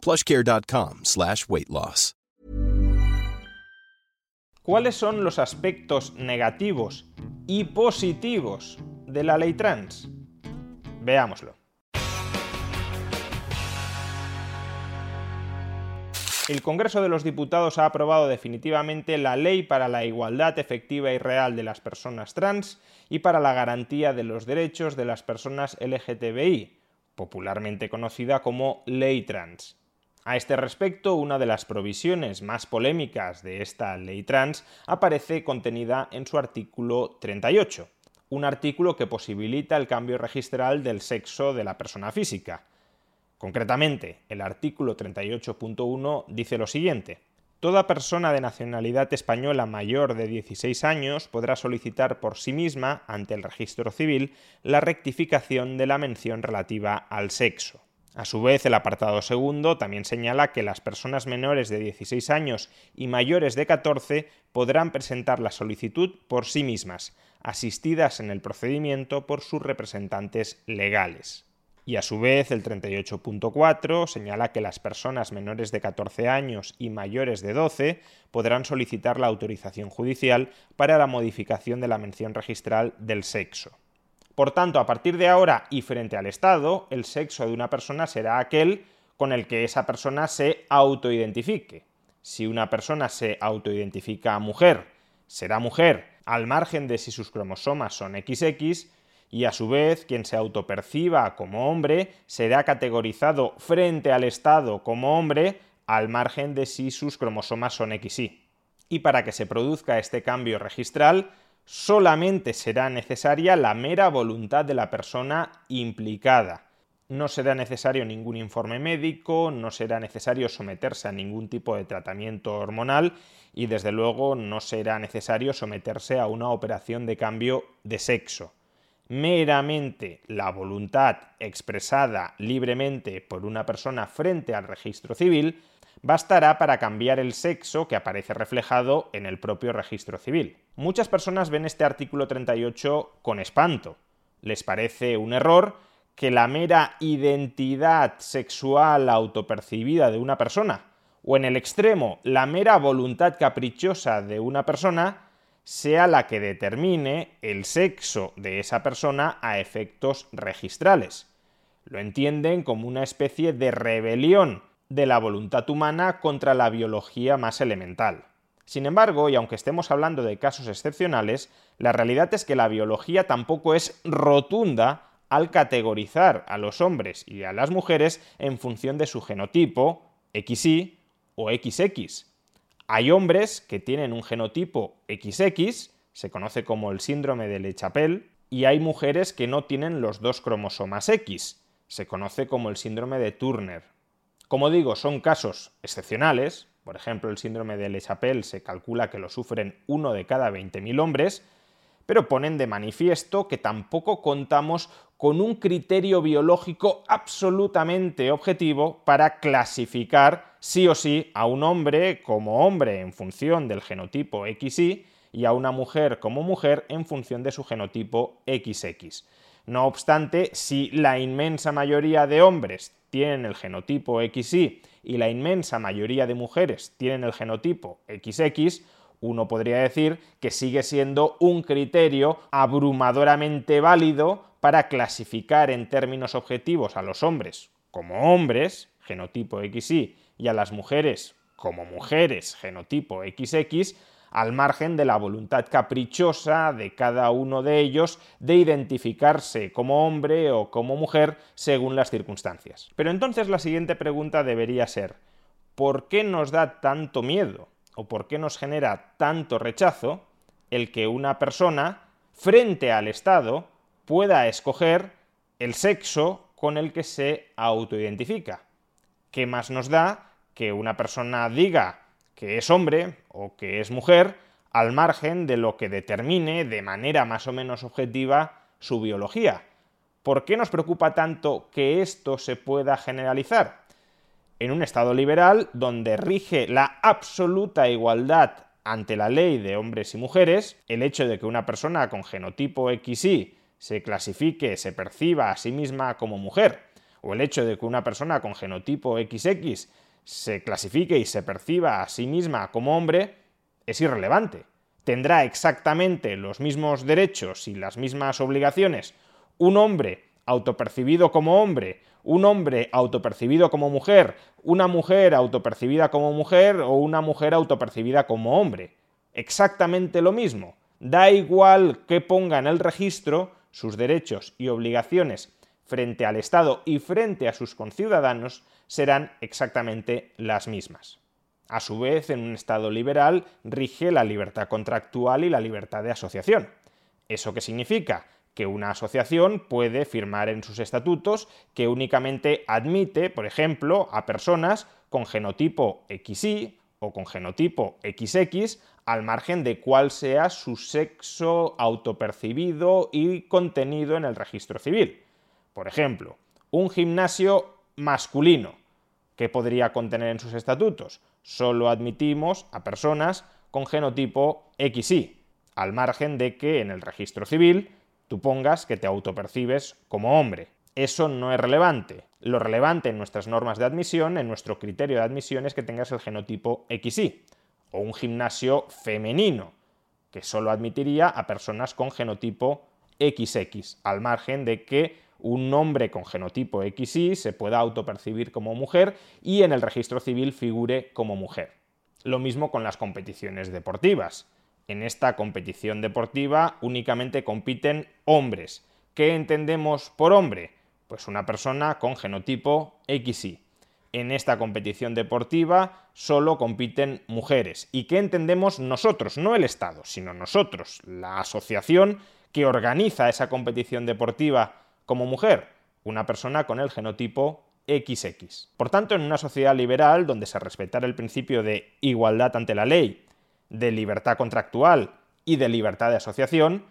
plushcare.com slash weight loss. ¿Cuáles son los aspectos negativos y positivos de la ley trans? Veámoslo. El Congreso de los Diputados ha aprobado definitivamente la Ley para la Igualdad Efectiva y Real de las Personas Trans y para la Garantía de los Derechos de las Personas LGTBI, popularmente conocida como Ley Trans. A este respecto, una de las provisiones más polémicas de esta ley trans aparece contenida en su artículo 38, un artículo que posibilita el cambio registral del sexo de la persona física. Concretamente, el artículo 38.1 dice lo siguiente. Toda persona de nacionalidad española mayor de 16 años podrá solicitar por sí misma, ante el registro civil, la rectificación de la mención relativa al sexo. A su vez, el apartado segundo también señala que las personas menores de 16 años y mayores de 14 podrán presentar la solicitud por sí mismas, asistidas en el procedimiento por sus representantes legales. Y a su vez, el 38.4 señala que las personas menores de 14 años y mayores de 12 podrán solicitar la autorización judicial para la modificación de la mención registral del sexo. Por tanto, a partir de ahora y frente al Estado, el sexo de una persona será aquel con el que esa persona se autoidentifique. Si una persona se autoidentifica mujer, será mujer al margen de si sus cromosomas son XX, y a su vez quien se autoperciba como hombre será categorizado frente al Estado como hombre al margen de si sus cromosomas son XY. Y para que se produzca este cambio registral, solamente será necesaria la mera voluntad de la persona implicada. No será necesario ningún informe médico, no será necesario someterse a ningún tipo de tratamiento hormonal y desde luego no será necesario someterse a una operación de cambio de sexo. Meramente la voluntad expresada libremente por una persona frente al registro civil bastará para cambiar el sexo que aparece reflejado en el propio registro civil. Muchas personas ven este artículo 38 con espanto. Les parece un error que la mera identidad sexual autopercibida de una persona, o en el extremo, la mera voluntad caprichosa de una persona, sea la que determine el sexo de esa persona a efectos registrales. Lo entienden como una especie de rebelión de la voluntad humana contra la biología más elemental. Sin embargo, y aunque estemos hablando de casos excepcionales, la realidad es que la biología tampoco es rotunda al categorizar a los hombres y a las mujeres en función de su genotipo, XY o XX. Hay hombres que tienen un genotipo XX, se conoce como el síndrome de Le Chapelle, y hay mujeres que no tienen los dos cromosomas X, se conoce como el síndrome de Turner. Como digo, son casos excepcionales, por ejemplo, el síndrome de Le Chapelle se calcula que lo sufren uno de cada 20.000 hombres, pero ponen de manifiesto que tampoco contamos con un criterio biológico absolutamente objetivo para clasificar sí o sí a un hombre como hombre en función del genotipo XY y a una mujer como mujer en función de su genotipo XX. No obstante, si la inmensa mayoría de hombres tienen el genotipo XY y la inmensa mayoría de mujeres tienen el genotipo XX, uno podría decir que sigue siendo un criterio abrumadoramente válido para clasificar en términos objetivos a los hombres como hombres, genotipo XY, y a las mujeres como mujeres, genotipo XX, al margen de la voluntad caprichosa de cada uno de ellos de identificarse como hombre o como mujer según las circunstancias. Pero entonces la siguiente pregunta debería ser, ¿por qué nos da tanto miedo o por qué nos genera tanto rechazo el que una persona, frente al Estado, pueda escoger el sexo con el que se autoidentifica? ¿Qué más nos da que una persona diga que es hombre o que es mujer, al margen de lo que determine de manera más o menos objetiva su biología. ¿Por qué nos preocupa tanto que esto se pueda generalizar? En un Estado liberal donde rige la absoluta igualdad ante la ley de hombres y mujeres, el hecho de que una persona con genotipo XY se clasifique, se perciba a sí misma como mujer, o el hecho de que una persona con genotipo XX se clasifique y se perciba a sí misma como hombre, es irrelevante. Tendrá exactamente los mismos derechos y las mismas obligaciones un hombre autopercibido como hombre, un hombre autopercibido como mujer, una mujer autopercibida como mujer o una mujer autopercibida como hombre. Exactamente lo mismo. Da igual que ponga en el registro sus derechos y obligaciones frente al Estado y frente a sus conciudadanos serán exactamente las mismas. A su vez, en un Estado liberal rige la libertad contractual y la libertad de asociación. ¿Eso qué significa? Que una asociación puede firmar en sus estatutos que únicamente admite, por ejemplo, a personas con genotipo XY o con genotipo XX al margen de cuál sea su sexo autopercibido y contenido en el registro civil. Por ejemplo, un gimnasio masculino, ¿qué podría contener en sus estatutos? Solo admitimos a personas con genotipo XY, al margen de que en el registro civil tú pongas que te autopercibes como hombre. Eso no es relevante. Lo relevante en nuestras normas de admisión, en nuestro criterio de admisión, es que tengas el genotipo XY, o un gimnasio femenino, que solo admitiría a personas con genotipo XX, al margen de que un hombre con genotipo XY se pueda autopercibir como mujer y en el registro civil figure como mujer. Lo mismo con las competiciones deportivas. En esta competición deportiva únicamente compiten hombres. ¿Qué entendemos por hombre? Pues una persona con genotipo XY. En esta competición deportiva solo compiten mujeres. ¿Y qué entendemos nosotros? No el Estado, sino nosotros, la asociación que organiza esa competición deportiva como mujer, una persona con el genotipo XX. Por tanto, en una sociedad liberal donde se respetara el principio de igualdad ante la ley, de libertad contractual y de libertad de asociación,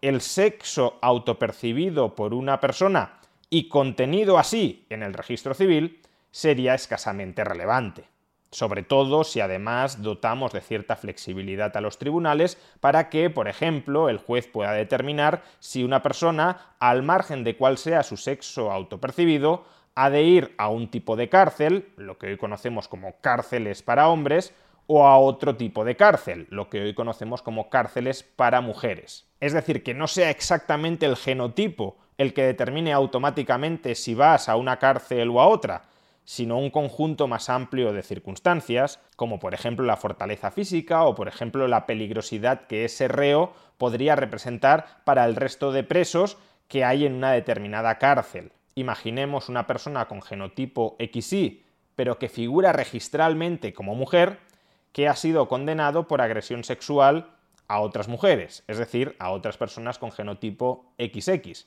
el sexo autopercibido por una persona y contenido así en el registro civil sería escasamente relevante sobre todo si además dotamos de cierta flexibilidad a los tribunales para que, por ejemplo, el juez pueda determinar si una persona, al margen de cuál sea su sexo autopercibido, ha de ir a un tipo de cárcel, lo que hoy conocemos como cárceles para hombres, o a otro tipo de cárcel, lo que hoy conocemos como cárceles para mujeres. Es decir, que no sea exactamente el genotipo el que determine automáticamente si vas a una cárcel o a otra, sino un conjunto más amplio de circunstancias, como por ejemplo la fortaleza física o por ejemplo la peligrosidad que ese reo podría representar para el resto de presos que hay en una determinada cárcel. Imaginemos una persona con genotipo XY, pero que figura registralmente como mujer, que ha sido condenado por agresión sexual a otras mujeres, es decir, a otras personas con genotipo XX.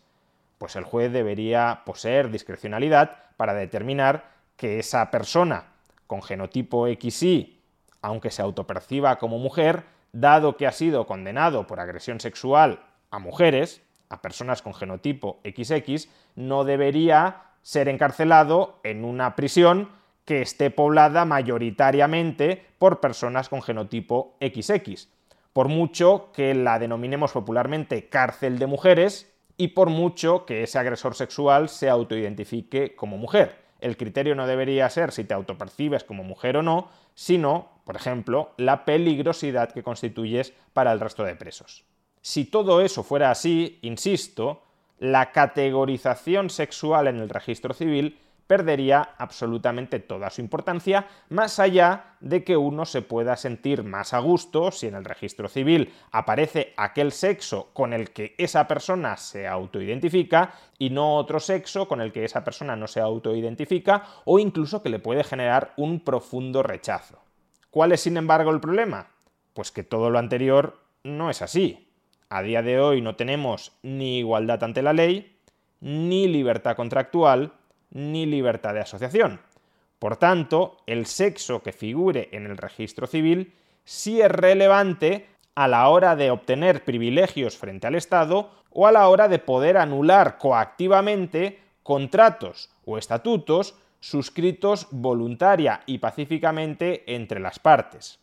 Pues el juez debería poseer discrecionalidad para determinar que esa persona con genotipo XY, aunque se autoperciba como mujer, dado que ha sido condenado por agresión sexual a mujeres, a personas con genotipo XX, no debería ser encarcelado en una prisión que esté poblada mayoritariamente por personas con genotipo XX, por mucho que la denominemos popularmente cárcel de mujeres y por mucho que ese agresor sexual se autoidentifique como mujer el criterio no debería ser si te autopercibes como mujer o no, sino, por ejemplo, la peligrosidad que constituyes para el resto de presos. Si todo eso fuera así, insisto, la categorización sexual en el registro civil perdería absolutamente toda su importancia, más allá de que uno se pueda sentir más a gusto si en el registro civil aparece aquel sexo con el que esa persona se autoidentifica y no otro sexo con el que esa persona no se autoidentifica o incluso que le puede generar un profundo rechazo. ¿Cuál es, sin embargo, el problema? Pues que todo lo anterior no es así. A día de hoy no tenemos ni igualdad ante la ley, ni libertad contractual, ni libertad de asociación. Por tanto, el sexo que figure en el registro civil sí es relevante a la hora de obtener privilegios frente al Estado o a la hora de poder anular coactivamente contratos o estatutos suscritos voluntaria y pacíficamente entre las partes.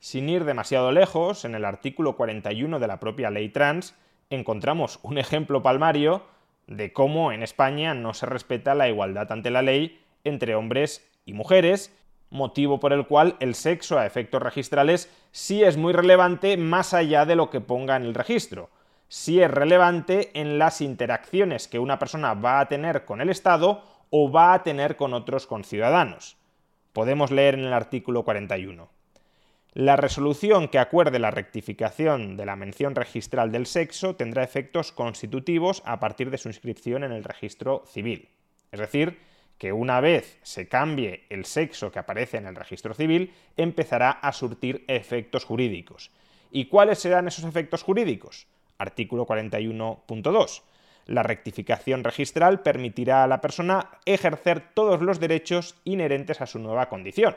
Sin ir demasiado lejos, en el artículo 41 de la propia ley trans encontramos un ejemplo palmario de cómo en España no se respeta la igualdad ante la ley entre hombres y mujeres, motivo por el cual el sexo a efectos registrales sí es muy relevante más allá de lo que ponga en el registro. Sí es relevante en las interacciones que una persona va a tener con el Estado o va a tener con otros conciudadanos. Podemos leer en el artículo 41. La resolución que acuerde la rectificación de la mención registral del sexo tendrá efectos constitutivos a partir de su inscripción en el registro civil. Es decir, que una vez se cambie el sexo que aparece en el registro civil, empezará a surtir efectos jurídicos. ¿Y cuáles serán esos efectos jurídicos? Artículo 41.2. La rectificación registral permitirá a la persona ejercer todos los derechos inherentes a su nueva condición.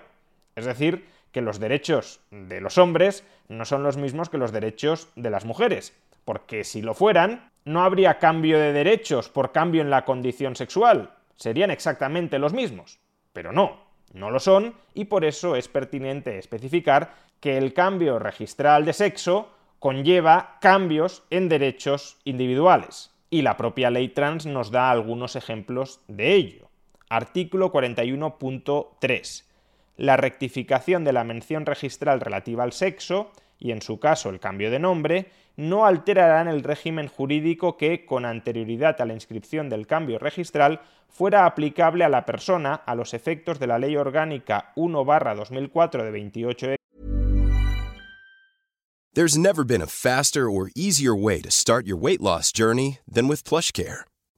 Es decir, que los derechos de los hombres no son los mismos que los derechos de las mujeres, porque si lo fueran, no habría cambio de derechos por cambio en la condición sexual, serían exactamente los mismos. Pero no, no lo son y por eso es pertinente especificar que el cambio registral de sexo conlleva cambios en derechos individuales. Y la propia ley trans nos da algunos ejemplos de ello. Artículo 41.3. La rectificación de la mención registral relativa al sexo, y en su caso el cambio de nombre, no alterarán el régimen jurídico que, con anterioridad a la inscripción del cambio registral, fuera aplicable a la persona a los efectos de la Ley Orgánica 1-2004 de 28 de There's never been a faster or easier way to start your weight loss journey than with.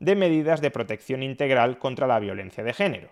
de medidas de protección integral contra la violencia de género.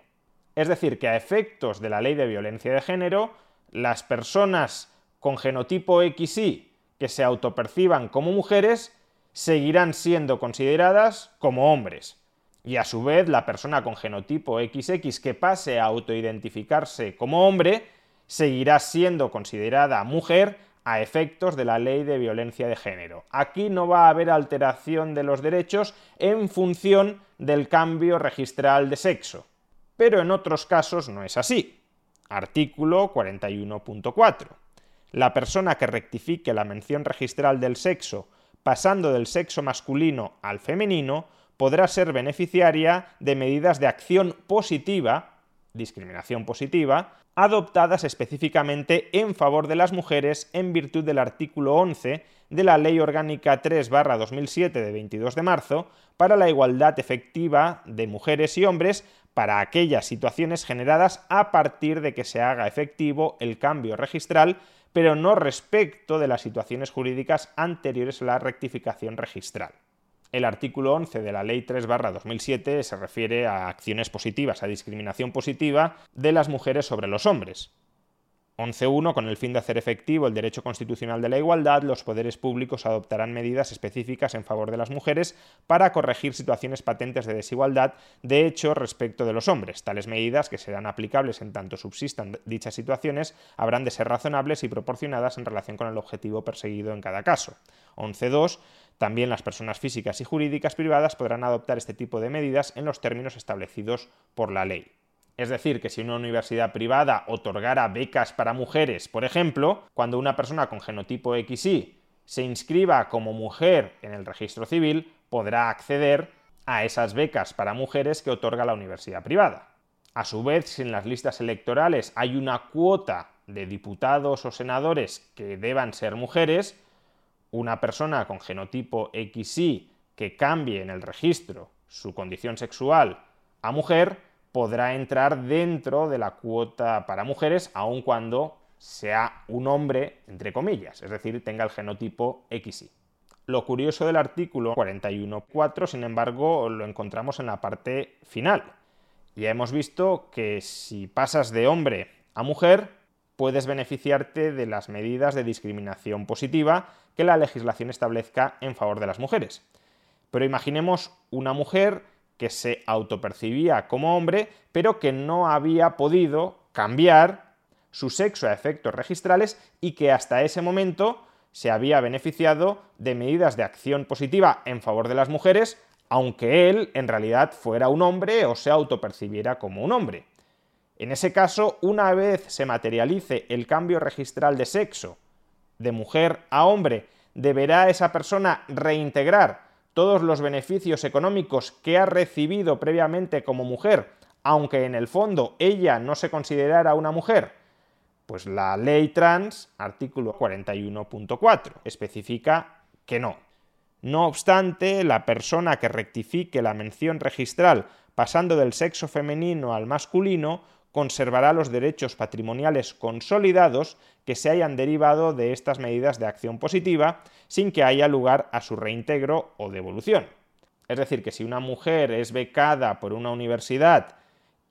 Es decir, que a efectos de la ley de violencia de género, las personas con genotipo XY que se autoperciban como mujeres seguirán siendo consideradas como hombres. Y a su vez, la persona con genotipo XX que pase a autoidentificarse como hombre seguirá siendo considerada mujer a efectos de la ley de violencia de género. Aquí no va a haber alteración de los derechos en función del cambio registral de sexo. Pero en otros casos no es así. Artículo 41.4. La persona que rectifique la mención registral del sexo pasando del sexo masculino al femenino podrá ser beneficiaria de medidas de acción positiva, discriminación positiva, adoptadas específicamente en favor de las mujeres en virtud del artículo 11 de la Ley Orgánica 3-2007 de 22 de marzo para la igualdad efectiva de mujeres y hombres para aquellas situaciones generadas a partir de que se haga efectivo el cambio registral, pero no respecto de las situaciones jurídicas anteriores a la rectificación registral. El artículo 11 de la Ley 3-2007 se refiere a acciones positivas, a discriminación positiva de las mujeres sobre los hombres. 11.1. Con el fin de hacer efectivo el derecho constitucional de la igualdad, los poderes públicos adoptarán medidas específicas en favor de las mujeres para corregir situaciones patentes de desigualdad de hecho respecto de los hombres. Tales medidas, que serán aplicables en tanto subsistan dichas situaciones, habrán de ser razonables y proporcionadas en relación con el objetivo perseguido en cada caso. 11.2. También las personas físicas y jurídicas privadas podrán adoptar este tipo de medidas en los términos establecidos por la ley. Es decir, que si una universidad privada otorgara becas para mujeres, por ejemplo, cuando una persona con genotipo XY se inscriba como mujer en el registro civil, podrá acceder a esas becas para mujeres que otorga la universidad privada. A su vez, si en las listas electorales hay una cuota de diputados o senadores que deban ser mujeres, una persona con genotipo XY que cambie en el registro su condición sexual a mujer podrá entrar dentro de la cuota para mujeres, aun cuando sea un hombre, entre comillas, es decir, tenga el genotipo XY. Lo curioso del artículo 41.4, sin embargo, lo encontramos en la parte final. Ya hemos visto que si pasas de hombre a mujer, puedes beneficiarte de las medidas de discriminación positiva que la legislación establezca en favor de las mujeres. Pero imaginemos una mujer que se autopercibía como hombre, pero que no había podido cambiar su sexo a efectos registrales y que hasta ese momento se había beneficiado de medidas de acción positiva en favor de las mujeres, aunque él en realidad fuera un hombre o se autopercibiera como un hombre. En ese caso, una vez se materialice el cambio registral de sexo de mujer a hombre, deberá esa persona reintegrar todos los beneficios económicos que ha recibido previamente como mujer, aunque en el fondo ella no se considerara una mujer? Pues la ley trans, artículo 41.4, especifica que no. No obstante, la persona que rectifique la mención registral pasando del sexo femenino al masculino conservará los derechos patrimoniales consolidados que se hayan derivado de estas medidas de acción positiva sin que haya lugar a su reintegro o devolución. Es decir, que si una mujer es becada por una universidad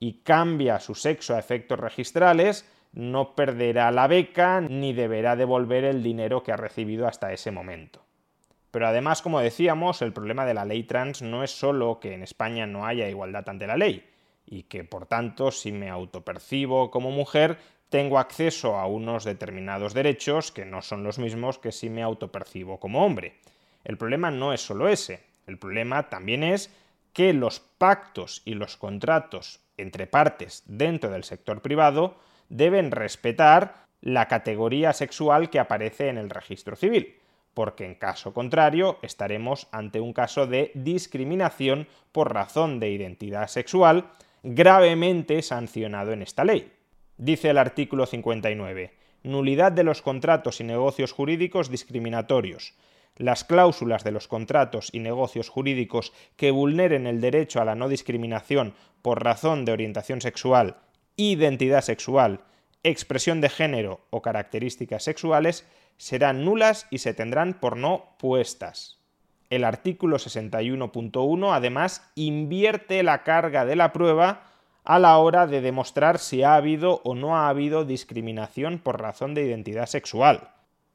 y cambia su sexo a efectos registrales, no perderá la beca ni deberá devolver el dinero que ha recibido hasta ese momento. Pero además, como decíamos, el problema de la ley trans no es solo que en España no haya igualdad ante la ley, y que por tanto si me autopercibo como mujer tengo acceso a unos determinados derechos que no son los mismos que si me autopercibo como hombre. El problema no es solo ese, el problema también es que los pactos y los contratos entre partes dentro del sector privado deben respetar la categoría sexual que aparece en el registro civil, porque en caso contrario estaremos ante un caso de discriminación por razón de identidad sexual gravemente sancionado en esta ley. Dice el artículo 59. Nulidad de los contratos y negocios jurídicos discriminatorios. Las cláusulas de los contratos y negocios jurídicos que vulneren el derecho a la no discriminación por razón de orientación sexual, identidad sexual, expresión de género o características sexuales serán nulas y se tendrán por no puestas. El artículo 61.1 además invierte la carga de la prueba a la hora de demostrar si ha habido o no ha habido discriminación por razón de identidad sexual.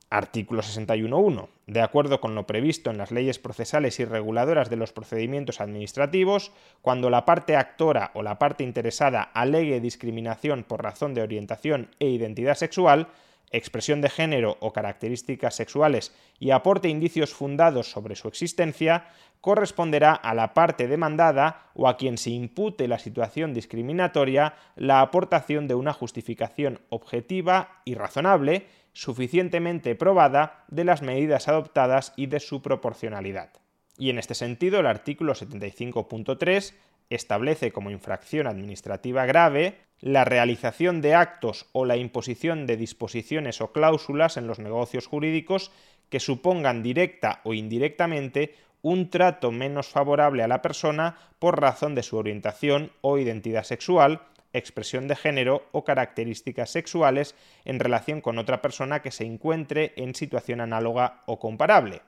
Artículo 61.1. De acuerdo con lo previsto en las leyes procesales y reguladoras de los procedimientos administrativos, cuando la parte actora o la parte interesada alegue discriminación por razón de orientación e identidad sexual, expresión de género o características sexuales y aporte indicios fundados sobre su existencia, corresponderá a la parte demandada o a quien se impute la situación discriminatoria la aportación de una justificación objetiva y razonable, suficientemente probada de las medidas adoptadas y de su proporcionalidad. Y en este sentido, el artículo 75.3 establece como infracción administrativa grave la realización de actos o la imposición de disposiciones o cláusulas en los negocios jurídicos que supongan directa o indirectamente un trato menos favorable a la persona por razón de su orientación o identidad sexual, expresión de género o características sexuales en relación con otra persona que se encuentre en situación análoga o comparable.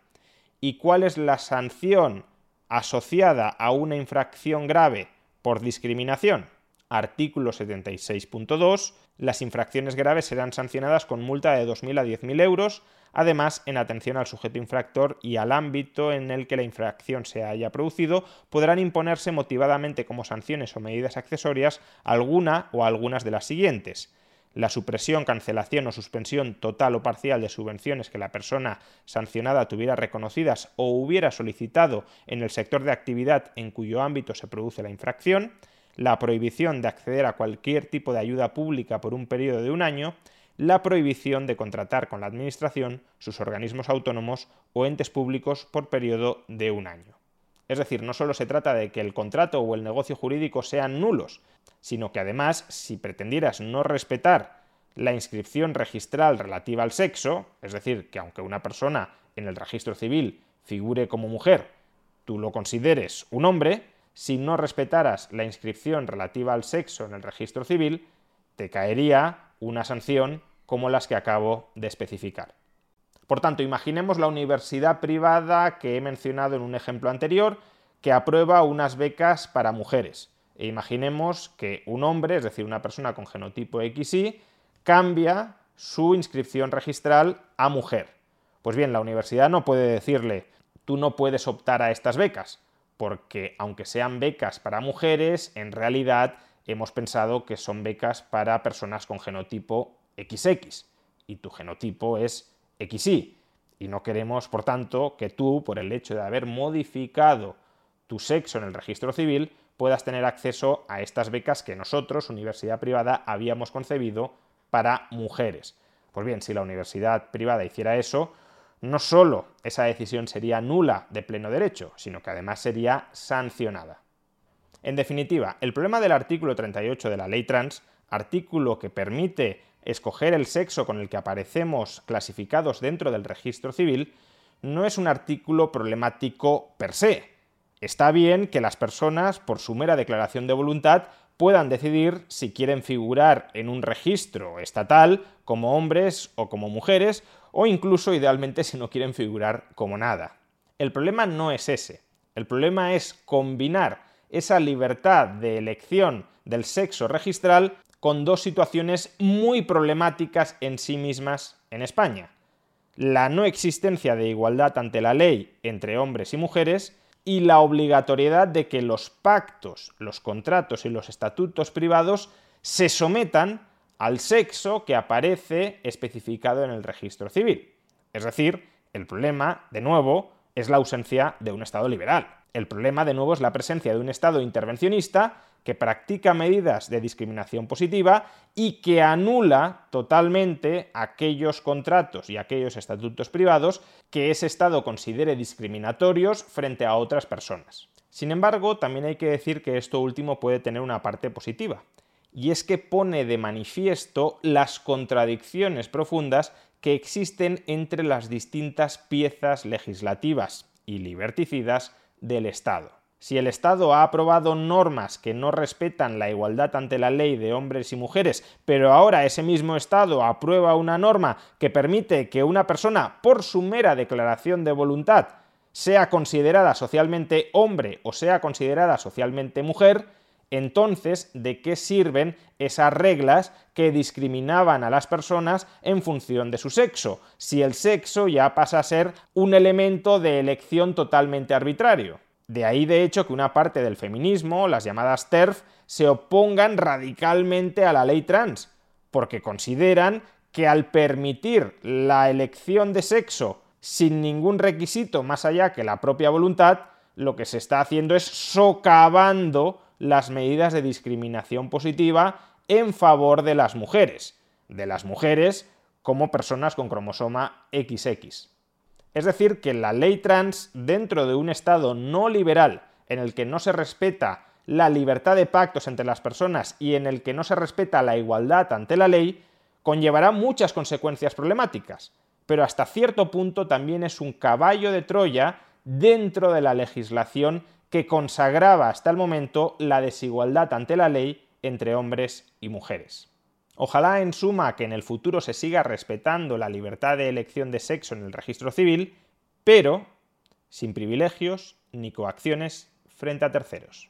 ¿Y cuál es la sanción asociada a una infracción grave por discriminación? Artículo 76.2, las infracciones graves serán sancionadas con multa de 2.000 a 10.000 euros, Además, en atención al sujeto infractor y al ámbito en el que la infracción se haya producido, podrán imponerse motivadamente como sanciones o medidas accesorias alguna o algunas de las siguientes. La supresión, cancelación o suspensión total o parcial de subvenciones que la persona sancionada tuviera reconocidas o hubiera solicitado en el sector de actividad en cuyo ámbito se produce la infracción, la prohibición de acceder a cualquier tipo de ayuda pública por un periodo de un año, la prohibición de contratar con la Administración, sus organismos autónomos o entes públicos por periodo de un año. Es decir, no solo se trata de que el contrato o el negocio jurídico sean nulos, sino que además, si pretendieras no respetar la inscripción registral relativa al sexo, es decir, que aunque una persona en el registro civil figure como mujer, tú lo consideres un hombre, si no respetaras la inscripción relativa al sexo en el registro civil, te caería una sanción como las que acabo de especificar. Por tanto, imaginemos la universidad privada que he mencionado en un ejemplo anterior, que aprueba unas becas para mujeres. E imaginemos que un hombre, es decir, una persona con genotipo XY, cambia su inscripción registral a mujer. Pues bien, la universidad no puede decirle, tú no puedes optar a estas becas, porque aunque sean becas para mujeres, en realidad hemos pensado que son becas para personas con genotipo XX y tu genotipo es XY. Y no queremos, por tanto, que tú, por el hecho de haber modificado tu sexo en el registro civil, puedas tener acceso a estas becas que nosotros, universidad privada, habíamos concebido para mujeres. Pues bien, si la universidad privada hiciera eso, no solo esa decisión sería nula de pleno derecho, sino que además sería sancionada. En definitiva, el problema del artículo 38 de la ley trans, artículo que permite escoger el sexo con el que aparecemos clasificados dentro del registro civil, no es un artículo problemático per se. Está bien que las personas, por su mera declaración de voluntad, puedan decidir si quieren figurar en un registro estatal como hombres o como mujeres, o incluso idealmente si no quieren figurar como nada. El problema no es ese. El problema es combinar esa libertad de elección del sexo registral con dos situaciones muy problemáticas en sí mismas en España. La no existencia de igualdad ante la ley entre hombres y mujeres y la obligatoriedad de que los pactos, los contratos y los estatutos privados se sometan al sexo que aparece especificado en el registro civil. Es decir, el problema, de nuevo, es la ausencia de un Estado liberal. El problema, de nuevo, es la presencia de un Estado intervencionista que practica medidas de discriminación positiva y que anula totalmente aquellos contratos y aquellos estatutos privados que ese Estado considere discriminatorios frente a otras personas. Sin embargo, también hay que decir que esto último puede tener una parte positiva, y es que pone de manifiesto las contradicciones profundas que existen entre las distintas piezas legislativas y liberticidas del Estado. Si el Estado ha aprobado normas que no respetan la igualdad ante la ley de hombres y mujeres, pero ahora ese mismo Estado aprueba una norma que permite que una persona, por su mera declaración de voluntad, sea considerada socialmente hombre o sea considerada socialmente mujer, entonces, ¿de qué sirven esas reglas que discriminaban a las personas en función de su sexo, si el sexo ya pasa a ser un elemento de elección totalmente arbitrario? De ahí, de hecho, que una parte del feminismo, las llamadas TERF, se opongan radicalmente a la ley trans, porque consideran que al permitir la elección de sexo sin ningún requisito más allá que la propia voluntad, lo que se está haciendo es socavando las medidas de discriminación positiva en favor de las mujeres, de las mujeres como personas con cromosoma XX. Es decir, que la ley trans, dentro de un Estado no liberal, en el que no se respeta la libertad de pactos entre las personas y en el que no se respeta la igualdad ante la ley, conllevará muchas consecuencias problemáticas, pero hasta cierto punto también es un caballo de Troya dentro de la legislación que consagraba hasta el momento la desigualdad ante la ley entre hombres y mujeres. Ojalá en suma que en el futuro se siga respetando la libertad de elección de sexo en el registro civil, pero sin privilegios ni coacciones frente a terceros.